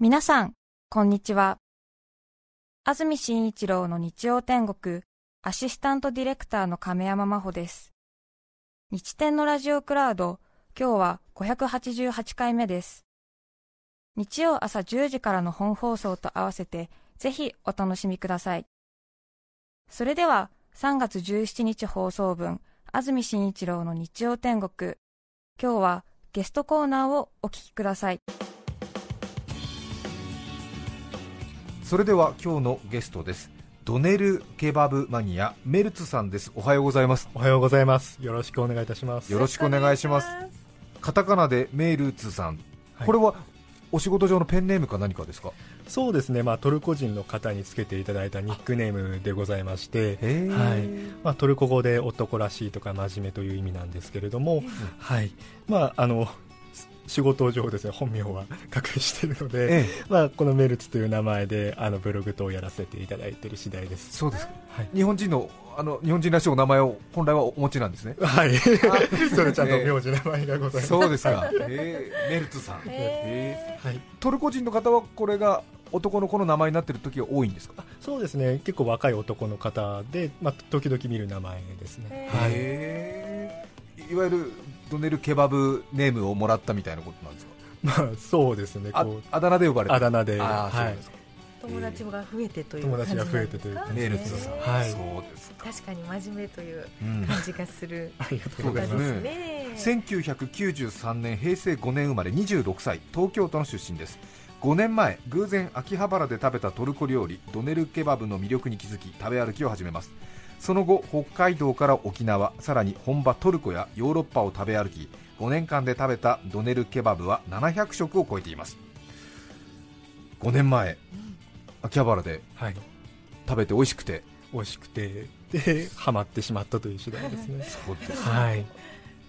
皆さん、こんにちは。安住紳一郎の日曜天国、アシスタントディレクターの亀山真帆です。日天のラジオクラウド、今日は588回目です。日曜朝10時からの本放送と合わせて、ぜひお楽しみください。それでは、3月17日放送分、安住紳一郎の日曜天国、今日はゲストコーナーをお聞きください。それでは今日のゲストです。ドネルケバブマニアメルツさんです。おはようございます。おはようございます。よろしくお願いいたします。よろしくお願いします。カタカナでメルツさん、はい、これはお仕事上のペンネームか何かですか？そうですね、まあ、トルコ人の方につけていただいたニックネームでございまして、はい。まあ、トルコ語で男らしいとか真面目という意味なんですけれども、はい。まあ、あの仕事上ですね本名は隠しているので、ええ、まあ、このメルツという名前であのブログ等をやらせていただいている次第です。そうです、はい、日本人のあの日本人らしいお名前を本来はお持ちなんですね。はい。それちゃんと名字名前がございます、そうですか、えー、メルツさん、えー、はい、トルコ人の方はこれが男の子の名前になっている時は多いんですか？そうですね。結構若い男の方で、まあ、時々見る名前ですね、はい、いわゆるドネルケバブネームをもらったみたいなことなんですか？まあそうですね。ああだ名で呼ばれてあだ名で。あ、はい、友達が増えてという友達が増えてというメールツさん、はい、そうです確かに真面目という感じがする、うん、ありがとうございます。ね。1993年平成5年生まれ26歳東京都の出身です。5年前偶然秋葉原で食べたトルコ料理ドネルケバブの魅力に気づき食べ歩きを始めますその後北海道から沖縄さらに本場トルコやヨーロッパを食べ歩き5年間で食べたドネルケバブは700食を超えています。5年前、秋葉原で、はい、食べて美味しくて。美味しくてでハマってしまったという次第ですね。そうです、はい、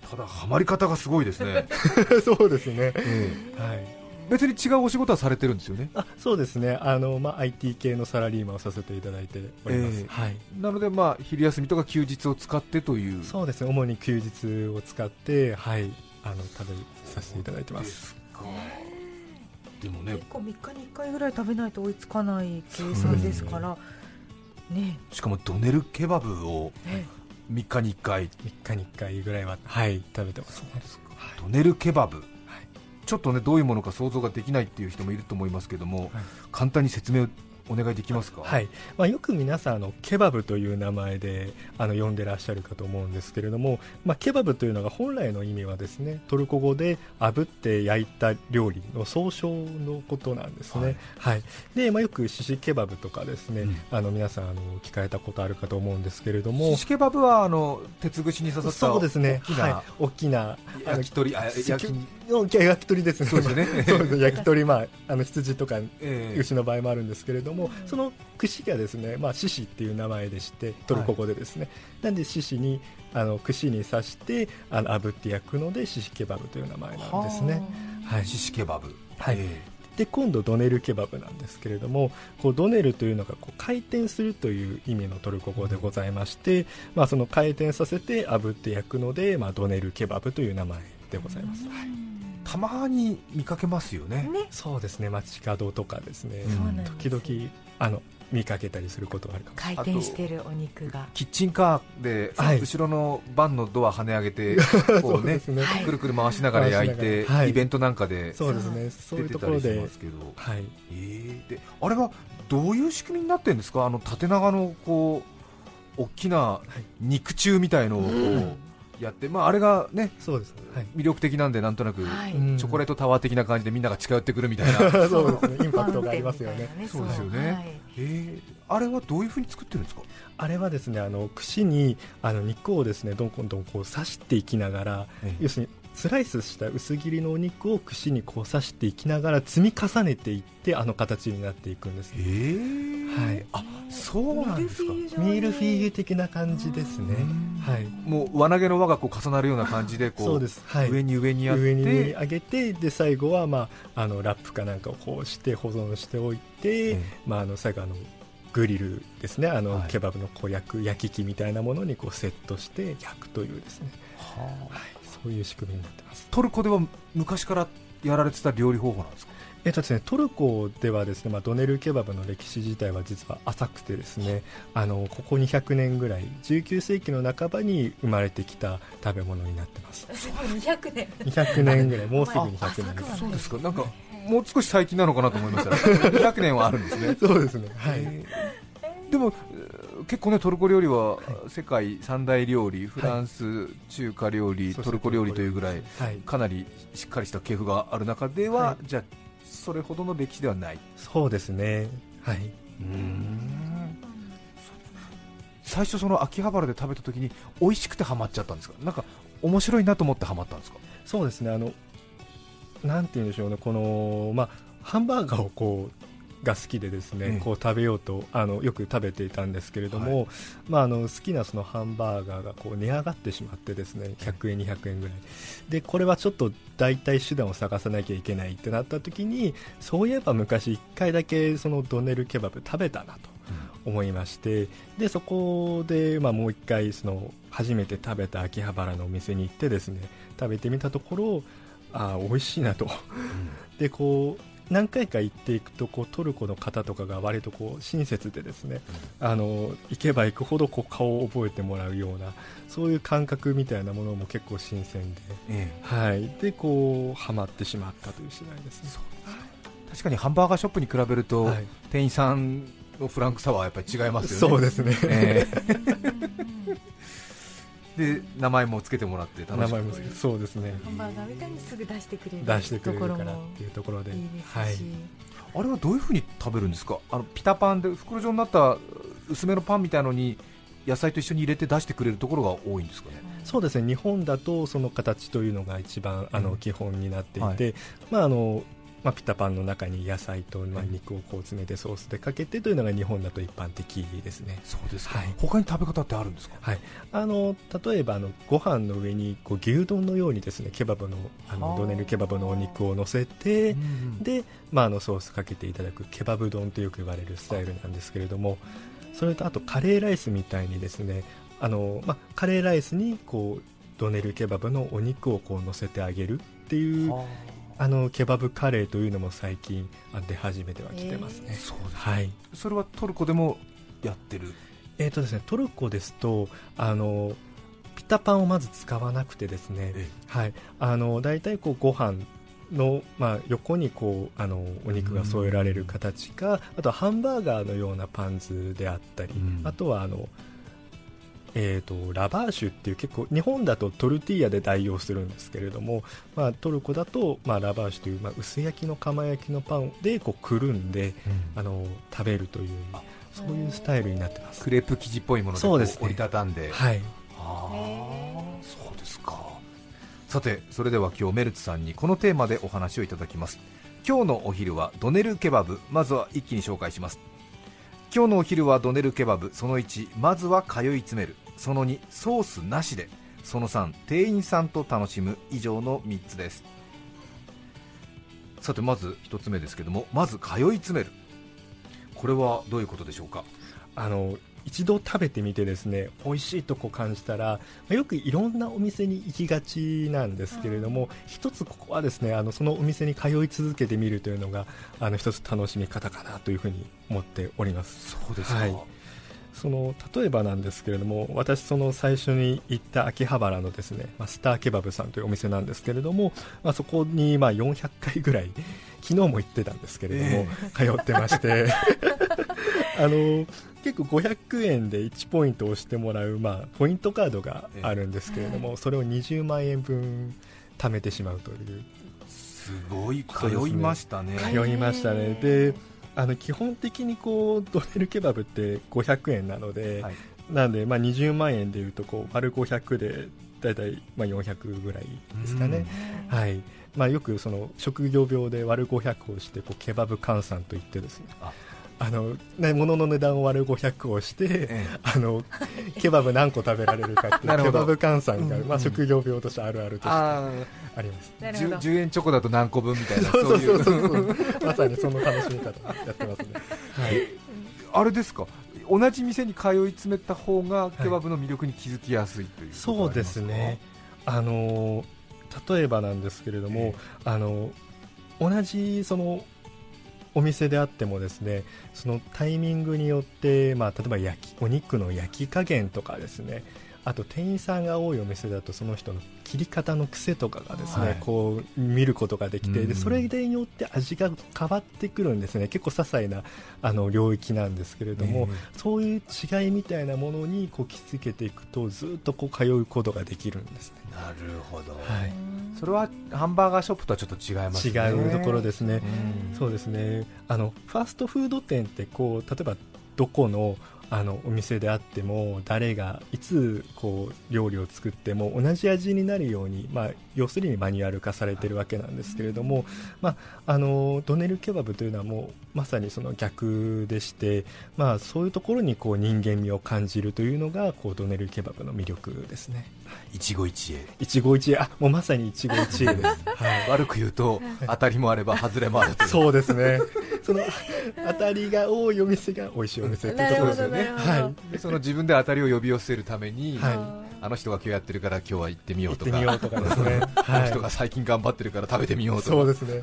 ただハマり方がすごいですね。そうですね、えー、はい別に違うお仕事はされてるんですよね？あそうですね。あの、まあ、IT 系のサラリーマンをさせていただいております、えー、はい、なので、まあ、昼休みとか休日を使ってという。そうですね。主に休日を使って、はい、あの食べさせていただいてます。でもね。結構3日に1回ぐらい食べないと追いつかない計算ですから、ね、しかもドネルケバブを3日に1回。3日に1回ぐらいは、はい、食べてます、ね、ドネルケバブちょっとねどういうものか想像ができないっていう人もいると思いますけども、はい、簡単に説明お願いできますか、はい。まあ、よく皆さんあのケバブという名前であの呼んでらっしゃるかと思うんですけれども、まあ、ケバブというのが本来の意味はですねトルコ語で炙って焼いた料理の総称のことなんですね、はい、はい、でまあ、よくシシケバブとかですね、うん、あの皆さんあの聞かれたことあるかと思うんですけれども。シシケバブはあの鉄串に刺さったそうですね。大きな,、はい、大きな焼き鳥焼き。焼き鳥ですね。そうですね。焼き鳥、まあ、あの羊とか牛の場合もあるんですけれども、その串がですね、まあ、獅子っていう名前でしてトルコ語でですね、はい、なんで獅子にあの串に刺してあの炙って焼くので獅子ケバブという名前なんですね。はい。獅子ケバブ。はい、で今度ドネルケバブなんですけれどもこうドネルというのがこう回転するという意味のトルコ語でございまして、まあ、その回転させて炙って焼くので、まあ、ドネルケバブという名前でございます、はいたまに見かけますよね、ね、そうですね。街角とかですね、時々あの見かけたりすることがあるかも回転してるお肉が。キッチンカーで、はい、後ろのバンのドア跳ね上げて こうねね、くるくる回しながら焼いて、はい、イベントなんかでそうですね。そういうところで。ますけど、はい。えー、であれはどういう仕組みになってるんですか？あの縦長のこう大きな肉中みたいのを、うんやって、まあ、あれがねそうです、はい、魅力的なんで、なんとなく、はい、チョコレートタワー的な感じでみんなが近寄ってくるみたいな、そうですね、インパクトがありますよね。そうですよね、はい、え。ー、あれはどういうふうに作ってるんですか？あれはですねあの串にあの肉をですねどんどんどんこう刺していきながら、ええ、要するにスライスした薄切りのお肉を串にこう刺していきながら積み重ねていってあの形になっていくんです、えー、はい、あそうなんですか。ミールフィーユ的な感じですね、はい、もう輪投げの輪がこう重なるような感じでこう そうです、はい、上に上にやって。上に上げてで最後は、まあ、あのラップかなんかをこうして保存しておいて、まあ、あの最後あのグリルですね。あの、はい、ケバブのこう焼く焼き器みたいなものにこうセットして焼くというですね、はあ、はいそういう仕組みになってます。トルコでは昔からやられてた料理方法なんですか？えっとですね、トルコではですね、まあ、ドネルケバブの歴史自体は実は浅くてですねあのここ200年ぐらい19世紀の半ばに生まれてきた食べ物になってます。200年200年ぐらい もうすぐ200年ですそうですか。なんかもう少し最近なのかなと思いました。ら200年はあるんですね。そうですね。はいでも結構ねトルコ料理は世界三大料理、フランス、中華料理、トルコ料理というぐらい、かなりしっかりした系譜がある中では、じゃあそれほどの歴史ではない。そうですね。はい。うん。最初その秋葉原で食べた時に美味しくてハマっちゃったんですか？なんか面白いなと思ってハマったんですか？そうですね。あのなんて言うんでしょうね。このまあハンバーガーをこうが好きでですね、うん、こう食べようとあのよく食べていたんですけれども、はい、まあ、あの好きなそのハンバーガーがこう値上がってしまってですね100円、200円ぐらい。でこれはちょっと代替手段を探さなきゃいけないってなった時にそういえば昔1回だけそのドネルケバブ食べたなと思いまして、でそこで、まあ、もう1回その初めて食べた秋葉原のお店に行ってですね食べてみたところあ美味しいなと、うん、でこう何回か行っていくとこうトルコの方とかが割とこう親切でですね、うん、あの行けば行くほどこう顔を覚えてもらうようなそういう感覚みたいなものも結構新鮮で、ええ、はい、でこうハマってしまったという次第ですね。確かにハンバーガーショップに比べると、はい、店員さんのフランクサワーはやっぱり違いますよね。そうですね、え で名前もつけてもらって楽しく。そうですね。ハンバーガーみたいにすぐ出してくれる出してくれるからっていうところで。いいですし、はい、あれはどういうふうに食べるんですか？あのピタパンで袋状になった薄めのパンみたいのに野菜と一緒に入れて出してくれるところが多いんですかね？そうですね。日本だとその形というのが一番あの基本になっていて、うんはい、まああのまあ、ピタパンの中に野菜と、まあ、肉をこう詰めてソースでかけてというのが日本だと一般的ですね。そうですか、はい、他に食べ方ってあるんですか、はい、あの例えばあのご飯の上にこう牛丼のようにですねケバブのあのドネルケバブのお肉を乗せて、で、まあ、あのソースかけていただくケバブ丼とよく言われるスタイルなんですけれどもそれとあとカレーライスみたいにですねあの、まあ、カレーライスにこうドネルケバブのお肉をこう乗せてあげるっていうあのケバブカレーというのも最近出始めてはきてますね、えー、そうですはい、それはトルコでもやってる？えーとですね、トルコですとあのピタパンをまず使わなくてですね、えー、はい、あの大体こうご飯の、まあ、横にこうあのお肉が添えられる形か、あとはハンバーガーのようなパンツであったり、あとはあのえーと、ラバーシュっていう結構日本だとトルティーヤで代用するんですけれども、まあ、トルコだと、まあ、ラバーシュという、まあ、薄焼きの釜焼きのパンでこうくるんで、うん、あの食べるというそういうスタイルになってます。クレープ生地っぽいものでそうです、ね、折りたたんで。はい。そうですか。さてそれでは今日メルツさんにこのテーマでお話をいただきます。今日のお昼はドネルケバブまずは一気に紹介します今日のお昼はドネルケバブ。その1まずは通い詰める。その2ソースなしで。その3店員さんと楽しむ。以上の3つです。さてまず1つ目ですけども。まず通い詰める。これはどういうことでしょうか？あの一度食べてみてですね美味しいとこ感じたらよくいろんなお店に行きがちなんですけれども一つここはですねあのそのお店に通い続けてみるというのがあの一つ楽しみ方かなというふうに思っております。そうですか、はいその例えばなんですけれども私、その最初に行った秋葉原のですね、まあ、スターケバブさんというお店なんですけれども、まあ、そこにまあ400回ぐらい昨日も行ってたんですけれども、えー、通ってまして。あの結構500円で1ポイント押してもらう、まあ、ポイントカードがあるんですけれども、それを20万円分貯めてしまうとい。うすごい通いましたね通いましたねであの基本的にこうドネルケバブって500円なので、はい、なんでまあ20万円でいうとこう丸500でだいたいまあ400ぐらいですかね、はい。まあ、よくその職業病で割る500をしてこうケバブ換算といってですねあのね、物の値段を割る500をして、ええ、あのケバブ何個食べられるかっていう ケバブ換算が、まあ、職業病としてあるあるとしてあります。10, 10, 円チョコだと何個分みたいなそうそうそうそう。まさにその楽しみ方やってますね、はい、あれですか？同じ店に通い詰めた方がケバブの魅力に気づきやすいという、はい、そうですね。あの例えばなんですけれども、え。あの同じそのお店であってもですねそのタイミングによって、まあ、例えば焼きお肉の焼き加減とかですねあと店員さんが多いお店だとその人の切り方の癖とかがですね、はい、こう見ることができて、でそれによって味が変わってくるんですね。結構些細なあの領域なんですけれども、そういう違いみたいなものにこう気づけていくとずっとこう通うことができるんですね。なるほど、はい、それはハンバーガーショップとはちょっと違いますね。違うところですね、そうですね。あのファーストフード店ってこう例えばどこのあのお店であっても誰がいつこう料理を作っても同じ味になるように、まあ、要するにマニュアル化されているわけなんですけれども、まあ、あのドネルケバブというのはもうまさにその逆でして、まあ、そういうところにこう人間味を感じるというのがこうドネルケバブの魅力ですね。一期一会。一期一会。あもうまさに一期一会です、はい、悪く言うと当たりもあれば外れもあるそうですねその当たりが多いお店が美味しいお店っていうところですよね、はい、その自分で当たりを呼び寄せるために、はい、あの人が今日やってるから今日は行ってみようとか、とかですね、あ の人が最近頑張ってるから食べてみようとか、そうですね。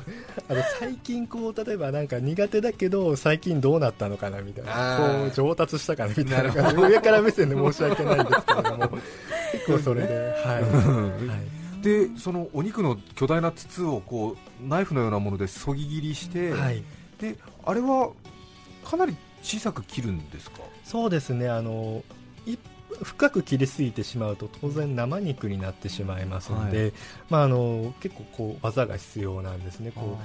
あの最近こう例えばなんか苦手だけど最近どうなったのかなみたいな、こう上達したかなみたいな。上から目線で申し訳ないんですけれども、結構それで、はい。はい。でそのお肉の巨大な筒をこうナイフのようなものでそぎ切りして、はい、であれはかなり小さく切るんですか？そうですね。あの深く切りすぎてしまうと当然生肉になってしまいますので、はい、まあ、あの結構こう技が必要なんですね。こう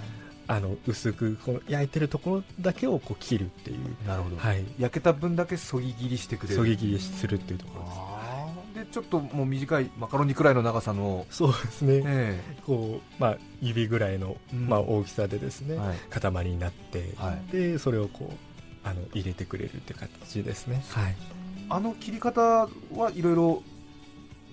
あの薄くこの焼いてるところだけをこう切るっていう。なるほど、はい、焼けた分だけそぎ切りしてくれる。そぎ切りするっていうところです。でちょっともう短いマカロニくらいの長さのそうですね、えー、こうまあ、指ぐらいの、まあ、大きさでですね、はい、塊になって、はい、でそれをこうあの入れてくれるって形ですね、はい、あの切り方はいろいろ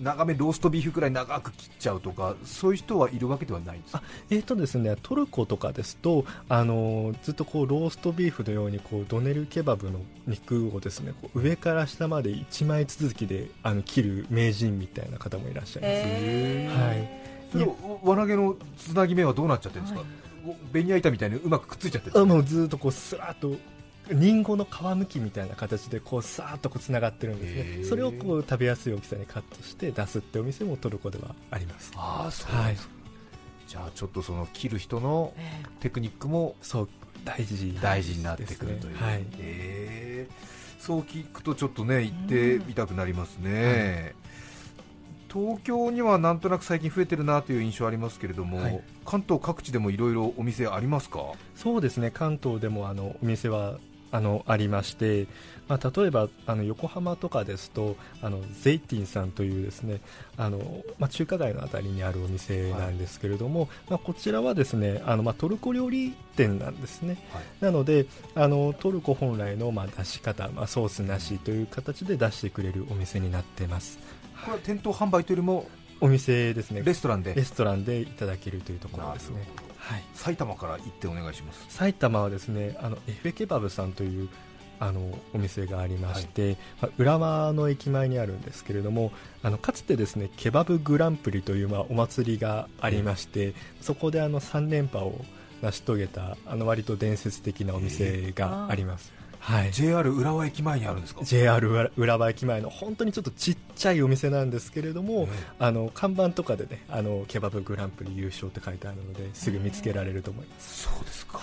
長めローストビーフくらい長く切っちゃうとかそういう人はいるわけではないんですか？えーとですね、トルコとかですとあのずっとこうローストビーフのようにこうドネルケバブの肉をですね上から下まで1枚続きであの切る名人みたいな方もいらっしゃいます、はい、それ輪投げのつなぎ目はどうなっちゃってるんですか、はい、ベニヤ板みたいにうまくくっついちゃってるんですか、もうずっとこうスラッとリンゴの皮むきみたいな形でこうさーっとこうつながってるんですね。それをこう食べやすい大きさにカットして出すってお店もトルコではあります。ああそうです、はい、じゃあちょっとその切る人のテクニックもそう大事大事になってくるという、ね、はい。えー、そう聞くとちょっとね行ってみたくなりますね、東京にはなんとなく最近増えてるなという印象ありますけれども、はい、関東各地でもいろいろお店ありますか？そうですね。関東でもあのお店はあのありまして、まあ、例えばあの横浜とかですとあのゼイティンさんというですねあの、まあ、中華街の辺りにあるお店なんですけれども、はい、まあ、こちらはですねあの、まあ、トルコ料理店なんですね、はい、なのであのトルコ本来の、まあ、出し方、まあ、ソースなしという形で出してくれるお店になってます。これは店頭販売というよりもお店ですね。レストランで？レストランでいただけるというところですねはい、埼玉から行ってお願いします。埼玉はですねあのエフェケバブさんというあのお店がありまして、はい、まあ、浦和の駅前にあるんですけれどもあのかつてですねケバブグランプリという、まあ、お祭りがありまして、そこであの3連覇を成し遂げたあの割と伝説的なお店があります、はい、JR 浦和駅前にあるんですか？JR 浦和駅前の本当にちょっとちっちゃいお店なんですけれども、あの看板とかでねあのケバブグランプリ優勝って書いてあるのですぐ見つけられると思います、そうですか。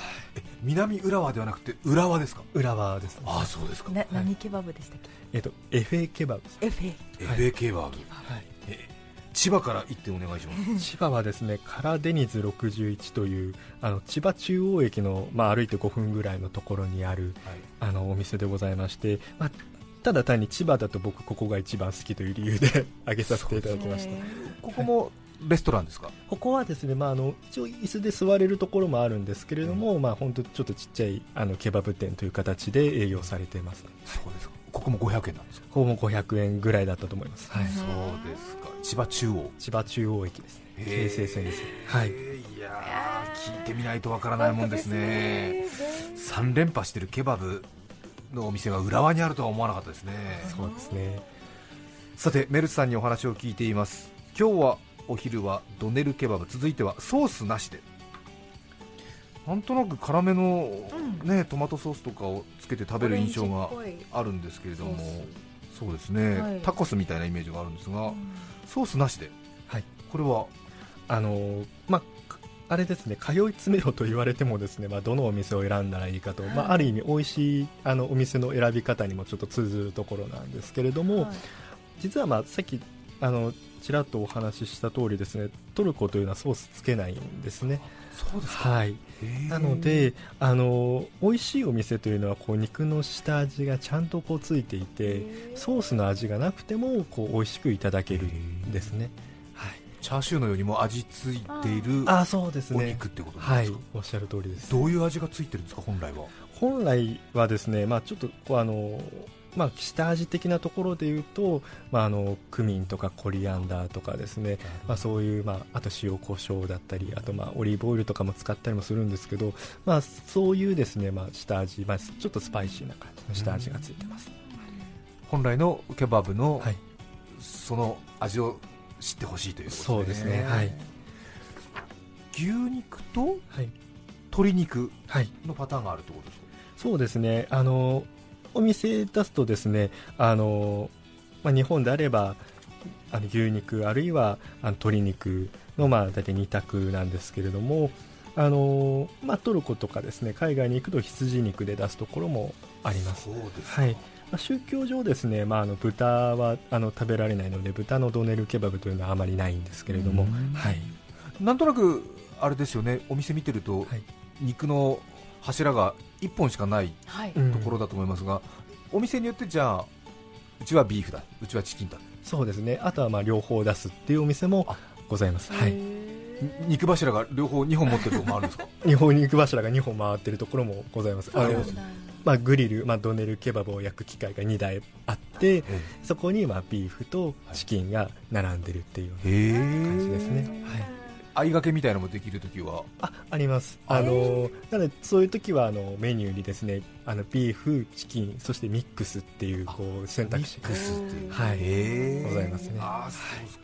南浦和ではなくて浦和ですか？浦和です、ね、あそうですか、何ケバブでしたっけ？えっとエフェケバブエフェエフェケバブ、はい千葉から行ってお願いします。千葉はですねカラデニズ61というあの千葉中央駅の、まあ、歩いて5分ぐらいのところにある、はい、あのお店でございまして、まあ、ただ単に千葉だと僕ここが一番好きという理由で 挙げさせていただきました。ここもレストランですか？ここはですね、まあ、あの一応椅子で座れるところもあるんですけれども、うん、まあ、本当ちょっとちっちゃいあのケバブ店という形で営業されています、そうですかここも500円なんですか？ここも500円ぐらいだったと思います、はい、そうですか。千葉中央。千葉中央駅です。ね京成線です。はい。いや聞いてみないとわからないもんですね。3連覇してるケバブのお店が浦和にあるとは思わなかったですね。そうですね。さてメルツさんにお話を聞いています。今日はお昼はドネルケバブ。続いてはソースなしでなんとなく辛めの、ね、トマトソースとかをつけて食べる印象があるんですけれどもそうですね、はい、タコスみたいなイメージがあるんですが、うん、ソースなしで、はい、これは？あのまああれですね通い詰めろと言われてもですね、まあ、どのお店を選んだらいいかと、はい、まあ、ある意味美味しいあのお店の選び方にもちょっと通ずるところなんですけれども、はい、実はまあさっきあのちらっとお話しした通りですねトルコというのはソースつけないんですね。そうですはい、なのであの美味しいお店というのはこう肉の下味がちゃんとこうついていてソースの味がなくてもこう美味しくいただけるんですね。はい、チャーシューのようにも味付いているあそうですね。お肉ってことですか、はい、おっしゃる通りです。どういう味がついてるんですか本来は？本来はですね、まあ、ちょっとこうあのまあ、下味的なところでいうと、まあ、あのクミンとかコリアンダーとかですね、まあ、そういう、まあ、あと塩コショウだったりあと、まあ、オリーブオイルとかも使ったりもするんですけど、まあ、そういうですね、まあ、下味、まあ、ちょっとスパイシーな感じの下味がついてます、本来のケバブの、はい、その味を知ってほしいということですね。そうですね、はい、牛肉と、はい、鶏肉のパターンがあるということですか、そうですね。あのお店出すとですねあの、まあ、日本であればあの牛肉あるいはあの鶏肉のまあ大体2択なんですけれどもあの、まあ、トルコとかですね海外に行くと羊肉で出すところもあります。はい。まあ、宗教上ですね、まあ、あの豚はあの食べられないので豚のドネルケバブというのはあまりないんですけれども、はい、なんとなくあれですよねお店見てると、はい、肉の柱が1本しかないところだと思いますが、お店によってじゃあうちはビーフだうちはチキンだ。そうですね。あとはまあ両方出すっていうお店もございます、はい、肉柱が両方2本持ってるところもあるんですか？日 本肉柱が2本回ってるところもございます。あのまあ、グリル、まあ、ドネルケバブを焼く機械が2台あって、そこにまあビーフとチキンが並んでるっていう感じですね、はい合いがけみたいなのもできるときは？ああります。あのなのでそういう時はあのメニューにですねあのビーフチキンそしてミックスっていうこう選択肢。がはい、ございますね。あそうですか、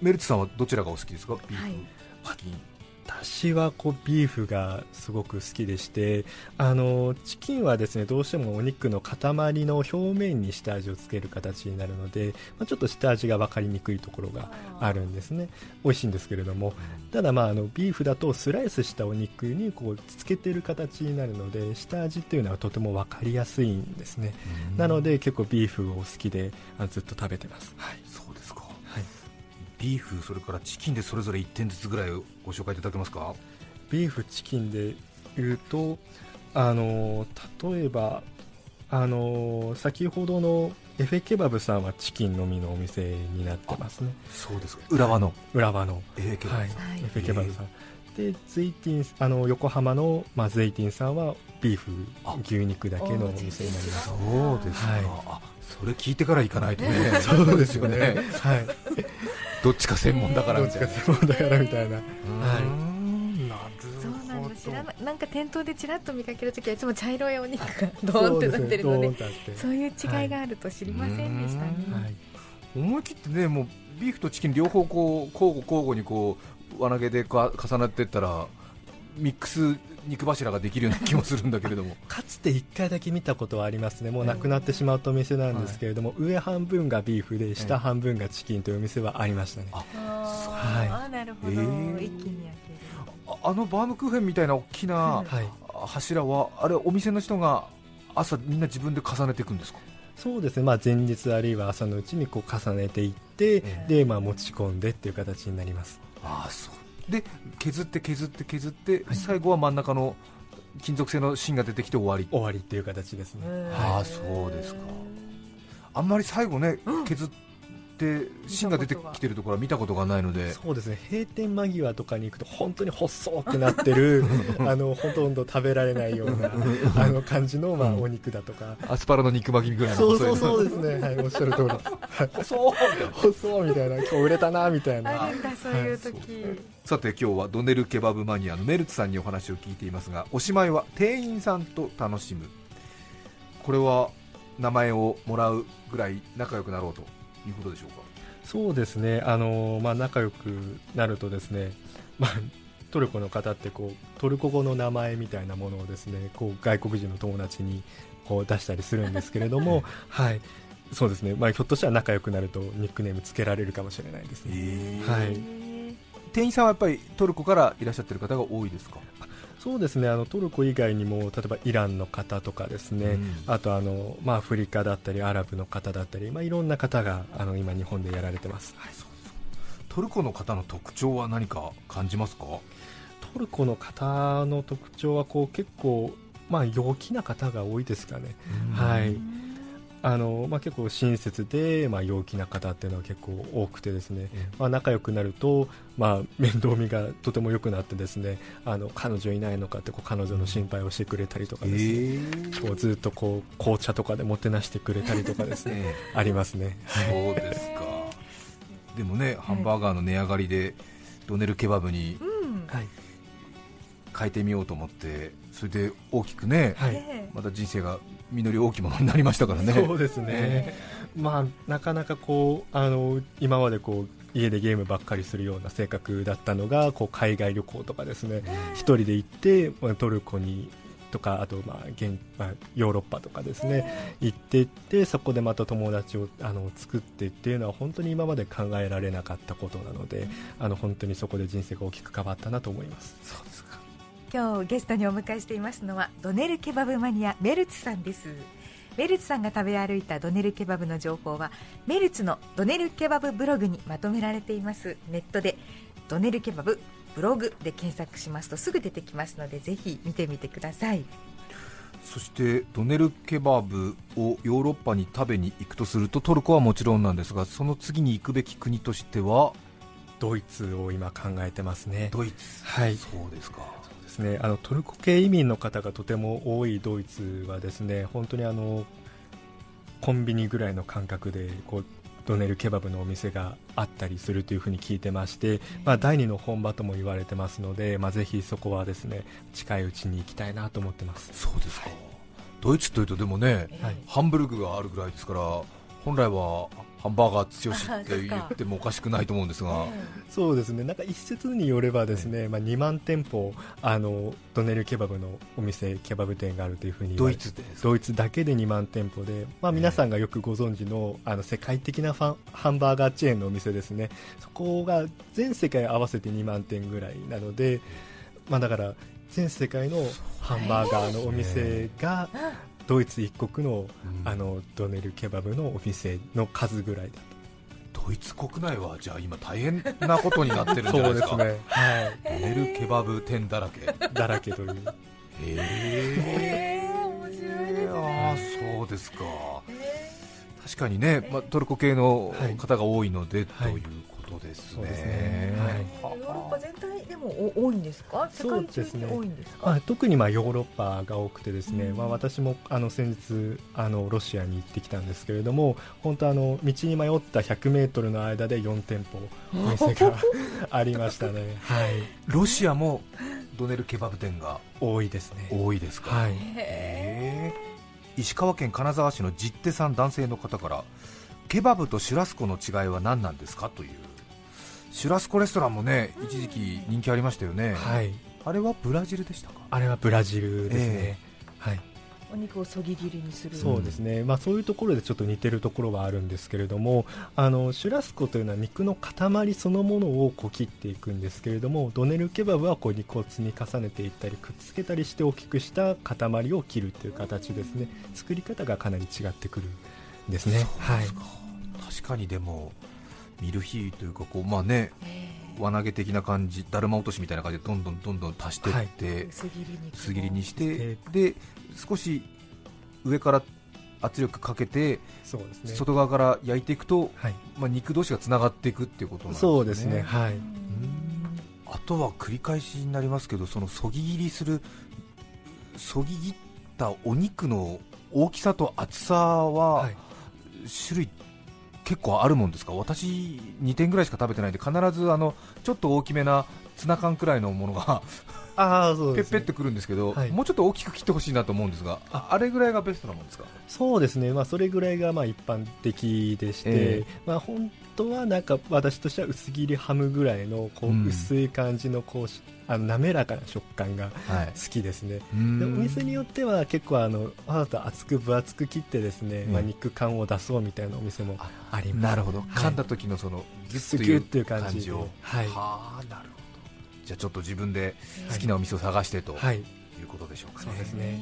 メルツさんはどちらがお好きですか？ビーフ、チキン私はこうビーフがすごく好きでしてあのチキンはですねどうしてもお肉の塊の表面に下味をつける形になるので、まあ、ちょっと下味が分かりにくいところがあるんですね。美味しいんですけれども。ただまああのビーフだとスライスしたお肉にこうつけてる形になるので下味っていうのはとても分かりやすいんですね。なので結構ビーフを好きでずっと食べてます、はい、そうですか、はいビーフ、それからチキンでそれぞれ1点ずつぐらいご紹介いただけますか？ビーフ、チキンでいうと、あの例えば、あの先ほどのエフェケバブさんはチキンのみのお店になってますね。そうですか。浦和の。浦和の。エフェケバブさん、はい、エフェケバブさん。でゼイティンあの横浜の、まあ、ゼイティンさんはビーフ牛肉だけのお店になります。そうですか、はい、それ聞いてから行かないとね。そうですよね。はい。どっちか専門だからみたいな。どっちか専門だからみたいな。はい。そうなんだ知らななんか店頭でちらっと見かけるときはいつも茶色いお肉がドーンってなってるのでそういう違いがあると知りませんでしたね、はい、思い切ってねもうビーフとチキン両方こう交互交互にこう輪投げで重なっていったらミックス肉柱ができるような気もするんだけれども。かつて1回だけ見たことはありますね、もうなくなってしまうとお店なんですけれども、はい、上半分がビーフで下半分がチキンというお店はありましたね、あはい、なるほど、えー、一気に焼ける。あのバームクーヘンみたいな大きな柱は、あれお店の人が朝みんな自分で重ねていくんですか？そうですね、まあ、前日あるいは朝のうちにこう重ねていって、えー、でまあ、持ち込んでっていう形になります。あそうで削って削って削って、はい、最後は真ん中の金属製の芯が出てきて終わり。終わりっていう形ですね。ああそうですか。あんまり最後ね、削って芯が出てきてるところは見たことがないので。そうですね。閉店間際とかに行くと本当に細くなってる あのほとんど食べられないような あの感じの、まあ、お肉だとか。アスパラの肉巻きぐらいの。そうそうそうですね、はい、おっしゃる通り。細細みたいな。今日売れたなみたいな。あるんだそういう時、はい、さて今日はドネルケバブマニアのメルツさんにお話を聞いていますがおしまいは店員さんと楽しむ。これは名前をもらうぐらい仲良くなろうということでしょうか？そうですね、あのまあ、仲良くなるとですね、まあ、トルコの方ってこうトルコ語の名前みたいなものをですねこう外国人の友達にこう出したりするんですけれども、はい、そうですね、まあ、ひょっとしたら仲良くなるとニックネームつけられるかもしれないですね。はい、店員さんはやっぱりトルコからいらっしゃってる方が多いですか？そうですね。あのトルコ以外にも例えばイランの方とかですね、うん、あとあの、まあ、アフリカだったりアラブの方だったり、まあ、いろんな方があの今、日本でやられてます、はい、トルコの方の特徴は何か感じますか？トルコの方の特徴はこう結構、まあ、陽気な方が多いですかね。はいあのまあ、結構親切で、まあ、陽気な方っていうのは結構多くてですね、まあ、仲良くなると、まあ、面倒見がとても良くなってですねあの彼女いないのかってこう彼女の心配をしてくれたりとかですね、えー、こうずっとこう紅茶とかでもてなしてくれたりとかですね、ありますね。そうですか。でもねハンバーガーの値上がりでドネルケバブに変えてみようと思ってそれで大きくね、はい、また人生が実り大きいものになりましたからね。そうですね、まあ、なかなかこうあの今までこう家でゲームばっかりするような性格だったのがこう海外旅行とかですね一人で行ってトルコにとかあとまあ現、まあ、ヨーロッパとかですね行っていってそこでまた友達をあの作ってっていうのは本当に今まで考えられなかったことなのであの本当にそこで人生が大きく変わったなと思いますそうです今日ゲストにお迎えしていますのはドネルケバブマニアメルツさんです。メルツさんが食べ歩いたドネルケバブの情報はメルツのドネルケバブブログにまとめられています。ネットでドネルケバブブログで検索しますとすぐ出てきますのでぜひ見てみてください。そしてドネルケバブをヨーロッパに食べに行くとするとトルコはもちろんなんですがその次に行くべき国としてはドイツを今考えてますね。ドイツ。はい。そうですかですねあのトルコ系移民の方がとても多いドイツはですね本当にあのコンビニぐらいの感覚でこうドネルケバブのお店があったりするというふうに聞いてまして、まあ、第二の本場とも言われてますので、まあ、ぜひそこはですね近いうちに行きたいなと思ってます。そうですか、はい、ドイツというとでもね、はい、ハンブルグがあるぐらいですから本来はハンバーガー強しって言ってもおかしくないと思うんですが。そうですね。なんか一説によればですね、まあ、2万店舗あのドネルケバブのお店ケバブ店があるというふうにドイツでドイツだけで2万店舗で、まあ、皆さんがよくご存知のあの世界的なファンハンバーガーチェーンのお店ですね。そこが全世界合わせて2万店ぐらいなので、まあ、だから全世界のハンバーガーのお店がドイツ一国の,、あのドネルケバブのお店の数ぐらいだと。ドイツ国内はじゃあ今大変なことになってるんじゃないですか？そうですね、はい、ドネルケバブ店だらけ。だらけという。へえ。面白いですね。あそうですか。確かにね、まあ、トルコ系の方が多いので、はい、ということですね。すね。はい、ヨーロッパ全体でも多いんですか？世界中に多いんですか？すね、特にまあヨーロッパが多くてですね、うん、まあ私もあの先日あのロシアに行ってきたんですけれども、本当あの道に迷った100メートルの間で4店舗お店が ありましたね。はい。ロシアもドネルケバブ店が多いですね。多いですか？はい。え石川県金沢市の実手さん男性の方からケバブとシュラスコの違いは何なんですか？というシュラスコレストランもね一時期人気ありましたよね、はい、あれはブラジルでしたか？あれはブラジルですね、えー、はい。お肉をそぎ切りにする。そうですね、まあ、そういうところでちょっと似てるところはあるんですけれどもあのシュラスコというのは肉の塊そのものをこう切っていくんですけれどもドネルケバブはこう肉を積み重ねていったりくっつけたりして大きくした塊を切るという形ですね。作り方がかなり違ってくるんですね。はい、確かにでもミルフィーユというかこうまあね輪投げ的な感じだるま落としみたいな感じでどんどんどんどん足していって、はい、薄切りにしてで少し上から圧力かけて、ね、外側から焼いていくと、はい、まあ、肉同士がつながっていくっていうことなんですね。そうですね。はい。あとは繰り返しになりますけどそのそぎ切りするそぎ切ったお肉の大きさと厚さは、種類結構あるもんですか？私2点ぐらいしか食べてないんで必ずあのちょっと大きめなツナ缶くらいのものが あそうね、ペッペってくるんですけど、はい、もうちょっと大きく切ってほしいなと思うんですがああれぐらいがベストなもんですか？そうですね、まあ、それぐらいがまあ一般的でして、えー、まあ、本とはなんか私としては薄切りハムぐらいのこう薄い感じのこうあの滑らかな食感が好きですね、はい、でお店によっては結構あのわざと厚く分厚く切ってですね、うん、まあ、肉感を出そうみたいなお店もあります。なるほど、はい、噛んだ時のそのギュッという感じ。を。はい。はあなるほど。じゃあちょっと自分で好きなお店を探してと、はい、いうことでしょうかね、そうですね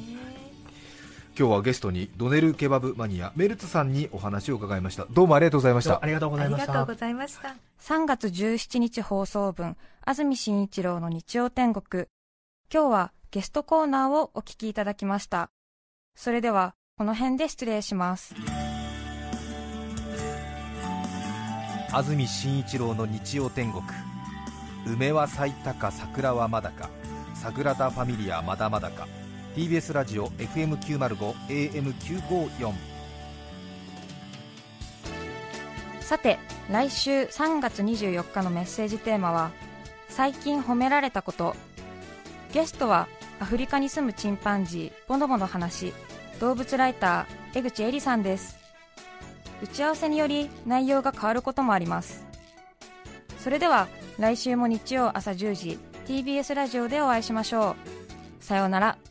今日はゲストにドネルケバブマニアメルツさんにお話を伺いました。どうもありがとうございました。ありがとうございました。3月17日放送分安住紳一郎の日曜天国。今日はゲストコーナーをお聞きいただきました。それではこの辺で失礼します。安住紳一郎の日曜天国。梅は咲いたか桜はまだか。桜田ファミリアまだまだか TBS ラジオ FM905 AM954 さて来週3月24日のメッセージテーマは最近褒められたこと。ゲストはアフリカに住むチンパンジーボノボの話動物ライター江口恵里さんです。打ち合わせにより内容が変わることもあります。それでは来週も日曜朝10時 TBS ラジオでお会いしましょう。さようなら。